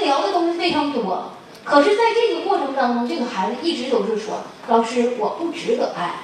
聊的东西非常多。可是，在这个过程当中，这个孩子一直都是说：“老师，我不值得爱。”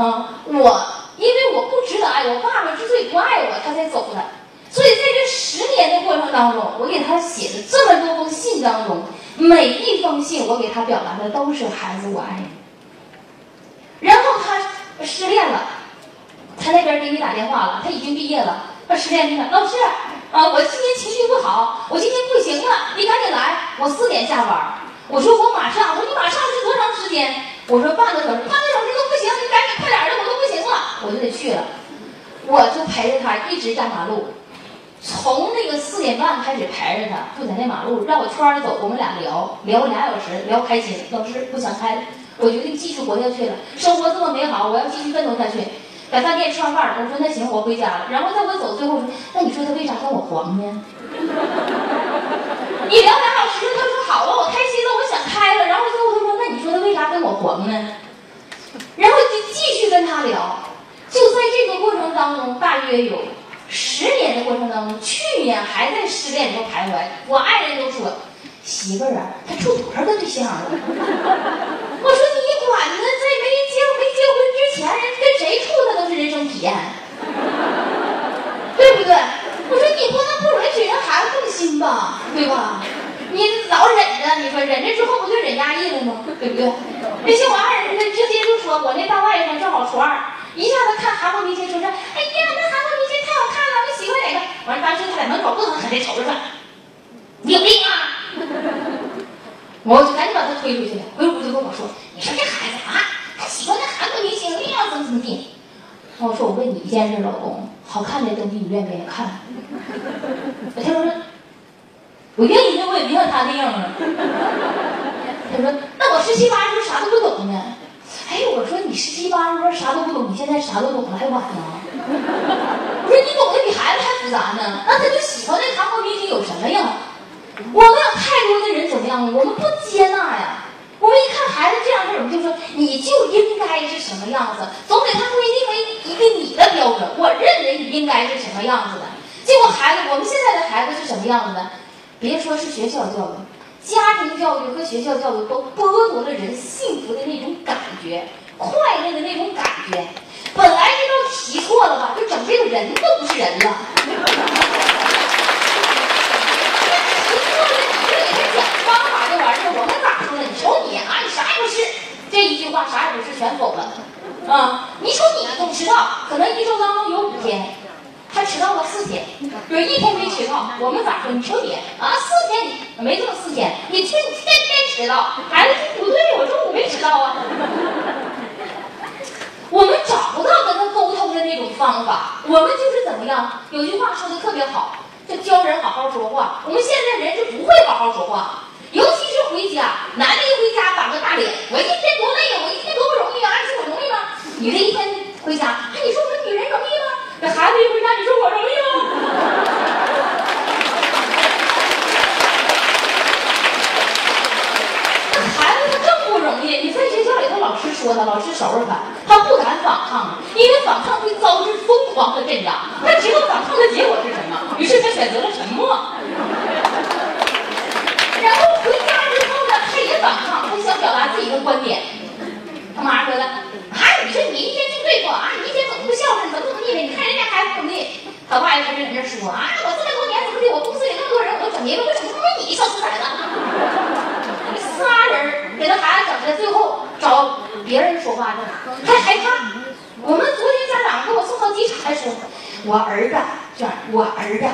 啊，我因为我不值得爱，我爸爸之所以不爱我，他才走的。所以在这十年的过程当中，我给他写的这么多封信当中，每一封信我给他表达的都是“孩子，我爱你”。然后他失恋了，他那边给你打电话了，他已经毕业了，他失恋了，老师啊，我今天情绪不好，我今天不行了，你赶紧来，我四点下班。我说我马上，我说你马上是多长时间？我说半个小时，半个小时都不行，你赶紧快点的，我都不行了，我就得去了，我就陪着他一直压马路。从那个四点半开始陪着他，就在那马路绕个圈儿走，我们俩聊聊俩小时，聊开心。老师不想开了，我决定继续活下去了。生活这么美好，我要继续奋斗下去。在饭店吃完饭，我说那行，我回家了。然后在我走最后说，那你说他为啥跟我黄呢？你聊两小时，他说好啊，我开心了，我想开了。然后最后他说，那你说他为啥跟我黄呢？然后就继续跟他聊。就在这个过程当中，大约有。十年的过程当中，去年还在失恋中徘徊。我爱人都说：“媳妇儿啊，他处多少个对象了？” 我说：“你管呢？前，人跟谁处那都是人生体验，对不对？”我说：“你不能不允许人孩子动心吧？对吧？你老忍着，你说忍着之后不就忍压抑了吗？对不对？那些我爱人，他直接就说我那大外甥正好初二，一下子看韩国明星，说是哎呀，那韩国明星。”太好看了，我喜欢哪个？完，当时他在门口恶狠狠地瞅着他，你有病啊！我就赶紧把他推出去了。回屋就跟我说：“你说这孩子啊，他喜欢那韩国明星，一定要怎么怎么地。”我说：“我问你一件事，老公，好看的东西你愿不愿意看？”他说：“我愿意，那我也别像他那样啊。”他说：“那我十七八时候啥都不懂呢。”哎，我说你十七八时候啥都不懂，你现在啥都懂了，还晚呢。我说你懂得比孩子还复杂呢，那他就喜欢那韩国明星有什么呀？我们有太多的人怎么样了？我们不接纳呀。我们一看孩子这样式儿，我们就说你就应该是什么样子，总给他规定为一个你的标准。我认为你应该是什么样子的。结果孩子，我们现在的孩子是什么样子的？别说是学校教育，家庭教育和学校教育都剥夺了人幸福的那种感觉，快乐的那种感觉。本来这道题错了吧，就整这个人都不是人了。题错了，你就给他讲方法就完事儿。我们咋说的？你瞅你啊，你啥也不是。这一句话啥也不是，全否了。啊，你说你总迟到，可能一周当中有五天，他迟到了四天，有一天没迟到。我们咋说？你说你啊，四天没这么四天，你去你天天迟到。孩子说不对，我说我没迟到啊。我们找不到跟他沟通的那种方法，我们就是怎么样？有句话说的特别好，就教人好好说话。我们现在人就不会好好说话，尤其是回家，男的一回家板个大脸，我一天，我一天多不容易啊！你说我容易吗？女的一天回家，哎，你说我们女人容易吗？这孩子一回家，你说我容易吗？你在学校里头，老师，收拾他，他不敢反抗，因为反抗会遭致疯狂的镇压。他知道反抗的结果是什么，于是他选择了沉默。然后回家之后呢，他也反抗，他想表达自己的观点。他妈说的，啊，你说你一天就对付啊，你一天怎么不孝顺，怎么怎么地的？你看人家孩子怎么地？他爸也开始在那说啊，我这么多年怎么地？我公司里那么多人，我都整明白，为什么没你小兔崽子？仨人给他孩子整的，最后找别人还害怕。我们昨天家长给我送到机场，还说我儿子这，我儿子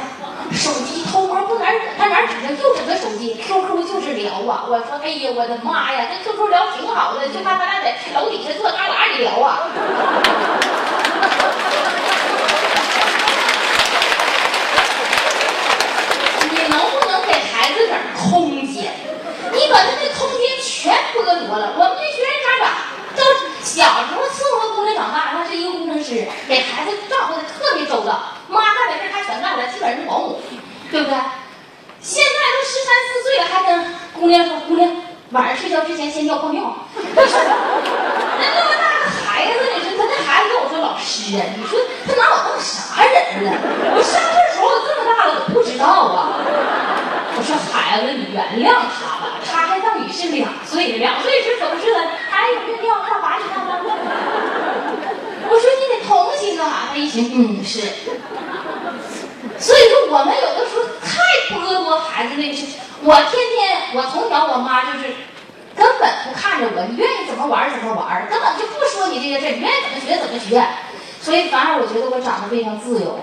手机偷摸不哪儿他哪儿指着就整个手机，QQ 就是聊啊。我说哎呀，我的妈呀，这 QQ 聊挺好的，就怕他俩在楼底下坐旮旯里聊啊。你能不能给孩子点空间？你把他的空间全剥夺了。我们，小时候伺候姑娘长大，他是一个工程师，给孩子照顾的特别周到。妈干的事他全干了，基本上是保姆，对不对？现在都十三四岁了，还跟姑娘说：“姑娘，晚上睡觉之前先尿泡尿。”那那么大个孩子，你说他那孩子跟我说：“老师啊，你说他拿我当啥人呢？我上岁数我这么大了，我不知道啊。”我说孩。子，你原谅他吧，他还当你是两岁，两岁是懂事的，他还有尿尿，干嘛你干嘛？我说你得同情啊，他一寻，嗯是。所以说我们有的时候太剥夺孩子那个事。我天天，我从小我妈就是根本不看着我，你愿意怎么玩怎么玩，根本就不说你这些事，你愿意怎么学怎么学。所以反而我觉得我长得非常自由。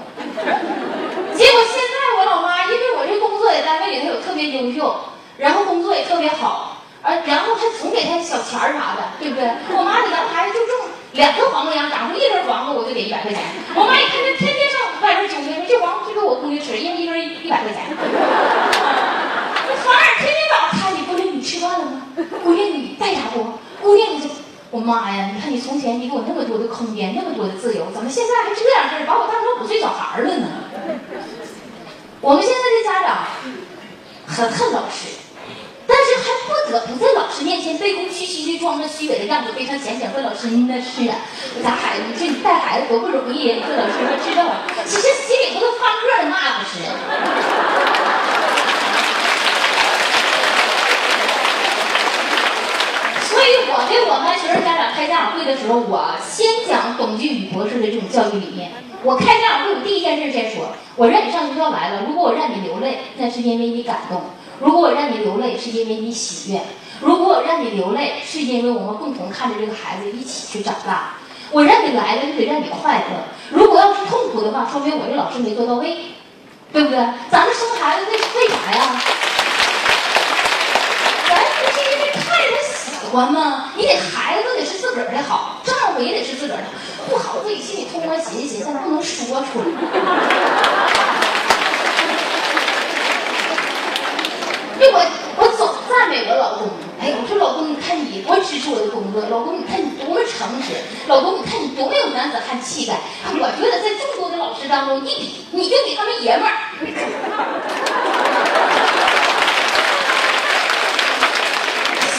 结果现在我老妈，因为我这工作在单位里头有特别优秀，然后工作也特别好，而然后还总给他小钱儿啥的，对不对？我妈给咱孩子就种两个黄瓜秧，长出一根黄瓜我就给一百块钱。我妈一看他天天上外边纠结，说这黄瓜就给我闺女吃，一人一根一百块钱。反而天天早上看你闺女你吃饭了吗？闺女你带啥不？姑娘你就。我妈呀！你看你从前你给我那么多的空间，那么多的自由，怎么现在还这样式，把我当成五岁小孩了呢？我们现在的家长很恨老师，不得不在老师面前卑躬屈膝的装着虚伪的样子，非常显显问老师那是啊，咱孩子，你说你带孩子多不容易呀？你说老师我知道，其实心里头都翻个的骂老师。所以我给我们学生家长开家长会的时候，我先讲董俊宇博士的这种教育理念。我开家长会，我第一件事先说：我让你上学校来了，如果我让你流泪，那是因为你感动；如果我让你流泪，是因为你喜悦；如果我让你流泪，是因为我们共同看着这个孩子一起去长大。我让你来了，就得让你快乐。如果要是痛苦的话，说明我这老师没做到位，对不对？咱们生孩子为为啥呀？咱不是因为看着喜欢吗？你得孩子得是自个儿的好，丈夫也得是自个儿的，不好自己心里偷摸寻思寻思，但不能说出来。对我，我我老公。哎，我说老公，你看你多支持我的工作，老公你看你多么诚实，老公你看你多么有男子汉气概。我觉得在众多的老师当中，你比你就比他们爷们儿。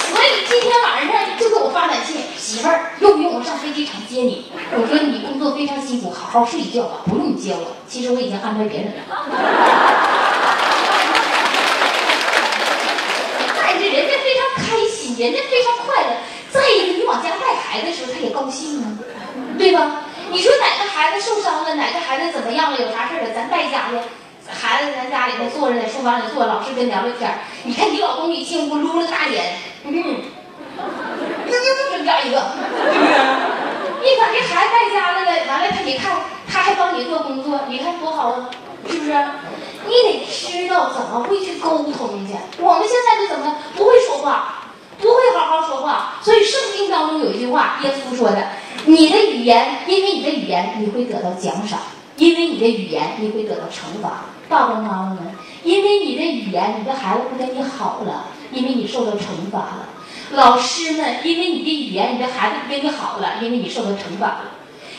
所以今天晚上就给我发短信，媳妇儿用不用我上飞机场接你？我说你工作非常辛苦，好好睡一觉吧，不用你接我。其实？我已经安排别人了。但是人家非常人家非常快乐。再一个，你往家带孩子的时候，他也高兴啊，对吧？你说哪个孩子受伤了，哪个孩子怎么样了，有啥事儿了，咱带家去。孩子在家里头坐着，在书房里坐，老师跟聊聊天你看你老公一进屋撸了大脸，嗯。又又增加一个？你把这孩子带家来了，完了他你看他还帮你做工作，你看多好啊，是不是？你得知道怎么会去沟通去。我们现在就怎么不会说话，不会好好说话。所以圣经当中有一句话，耶稣说的：“你的语言，因为你的语言你会得到奖赏，因为你的语言你会得到惩罚。”爸爸妈妈们，因为你的语言，你的孩子不跟你好了，因为你受到惩罚了。老师们，因为你的语言，你的孩子不跟你好了，因为你受到惩罚了；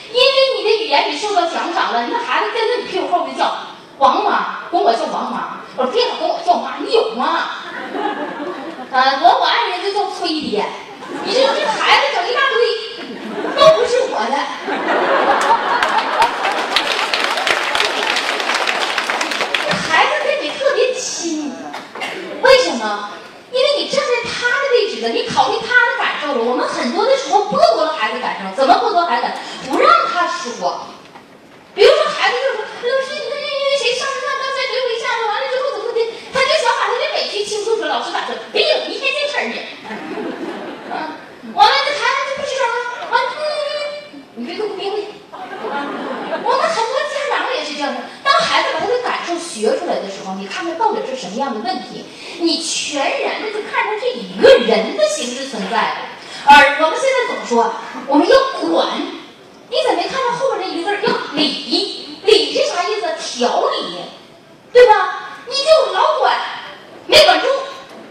因为你的语言，你受到奖赏了，你的孩子跟着你屁股后面叫王妈，管我叫王妈，我别老管我叫妈，你有吗？啊，我我爱人就叫崔爹，你说这孩子整一大堆，都不是我的，这孩子跟你特别亲，为什么？因为你站在他的位置了，你考虑他的感受了。我们很多的时候剥夺了孩子感受，怎么剥夺孩子？不让他说。比如说，孩子就说：“老师，你看因为谁上次上刚才怼我一下子，完了之后怎么怎么的？”他就想把他的委屈倾诉出来。老师咋说？别有一天这事儿呢。啊，完了，这孩子就不吱声了。完了，你别给我憋回去。我们很多家长也是这样的。当孩子把他的感受学出来的时候，你看看到底是什么样的问题？你全然的就看成这一个人的形式存在了。而我们现在怎么说我们要管，你怎么没看到后边那一个字要理？理是啥意思？调理，对吧？你就老管，没管住，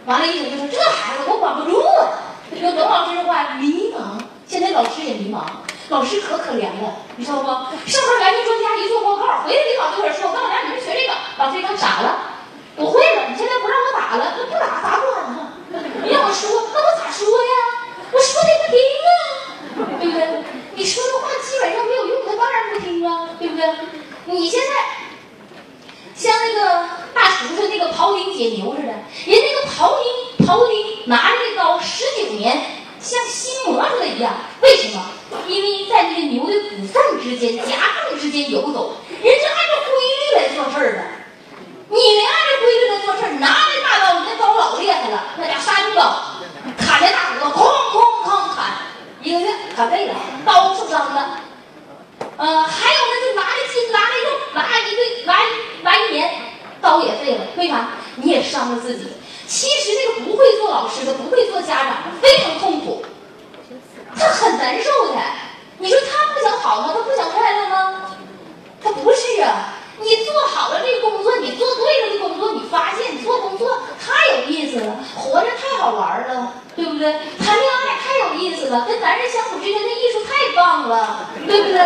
完了，意思就是这孩子我管不住啊。用董老师的话，迷茫。现在老师也迷茫。老师可可怜了，你知道不？上边来个专家一做报告，回来领导就开始说：“我告诉你，你们学这个。”老师一看傻了，不会了，你现在不让我打了，那不打咋管呢？你让我说，那我咋说呀？我说的不听啊，对不对？你说的话基本上没有用，他当然不听啊，对不对？你现在像那个大厨子那个庖丁解牛似的，人那个庖丁庖丁拿着那刀十九年，像心魔似的一样，为什么？因为在那个牛的骨缝之间、夹缝之间游走。他废了刀受伤了还有呢就拿着金拿着肉拿一堆拿一年刀也废了为啥？你也伤了自己。其实那个不会做老师的不会做家长的非常痛苦。他很难受的。你说他不想好吗？他不想快乐吗？他不是啊。你做好了这个工作你做对了这工作你发现你做工作太有意思了活着太好玩了对不对？跟男人相处之间的艺术太棒了，对不对？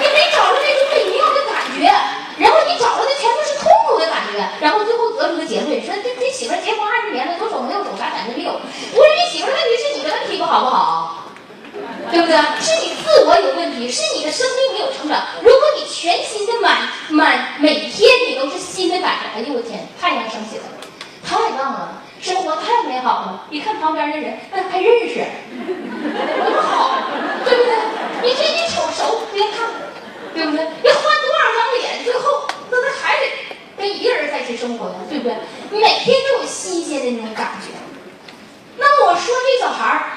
你没找着那种美妙的感觉，然后你找着的全都是痛苦的感觉，然后最后得出个结论，说这这媳妇结婚二十年了，左手没有手，啥感觉没有？不是你媳妇问题，是你的问题不好不好？对不对？是你自我有问题，是你的生命没有成长。如果你全新的满满每天你都是新的感觉，哎呦我天，太阳升起来了，太棒了，生活太美好了。你看旁边的人，那还认识，多好，对不对？你这一瞅熟，别看，对不对？要换多少张脸，最后那他还得跟一个人在一起生活呀，对不对？每天都有新鲜的那种感觉。那我说这小孩儿。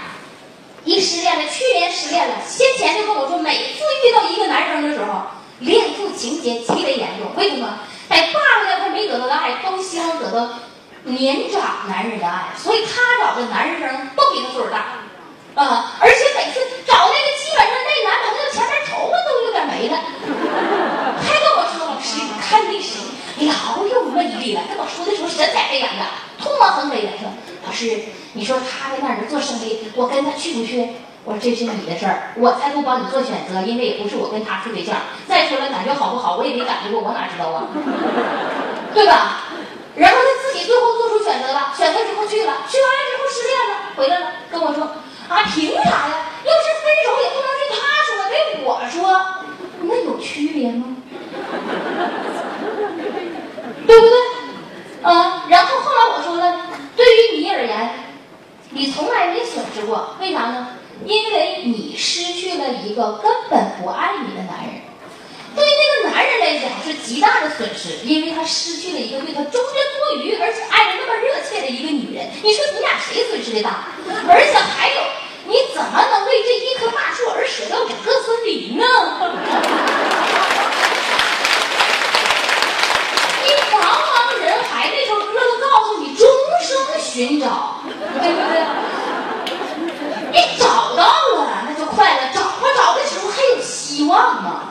一失恋了，去年失恋了，先前就跟我说，每次遇到一个男生的时候，恋父情节极为严重。为什么？在爸爸那块没得到爱，都希望得到年长男人的爱，所以他找的男生都比他岁数大，啊！而且每次找那个，基本上那男朋友前面头发都有点没了。还跟我说，老师，你看那谁，老有魅力了。跟我说的时候神采飞扬的，通往横飞的，说老师。你说他在那儿做生意，我跟他去不去？我说这是你的事儿，我才不帮你做选择，因为也不是我跟他处对象。再说了，感觉好不好，我也没感觉过，我哪知道啊？对吧？然后他自己最后选择了，选择之后去了，去完了之后失恋了，回来了，跟我说啊，凭啥呀？要是分手也不能是他说的，得我说，那有区别吗？对不对？啊，然后后来我说了，对于你而言。你从来没损失过，为啥呢？因为你失去了一个根本不爱你的男人，对那个男人来讲是极大的损失，因为他失去了一个对他忠贞不渝而且爱的那么热切的一个女人。你说你俩谁损失的大？而且还有，你怎么能为这一棵大树而舍掉整个森林呢？你茫茫人海那首歌都告诉你，终生寻找。对不对？你找到了，那就快乐。找不着的时候还有希望吗？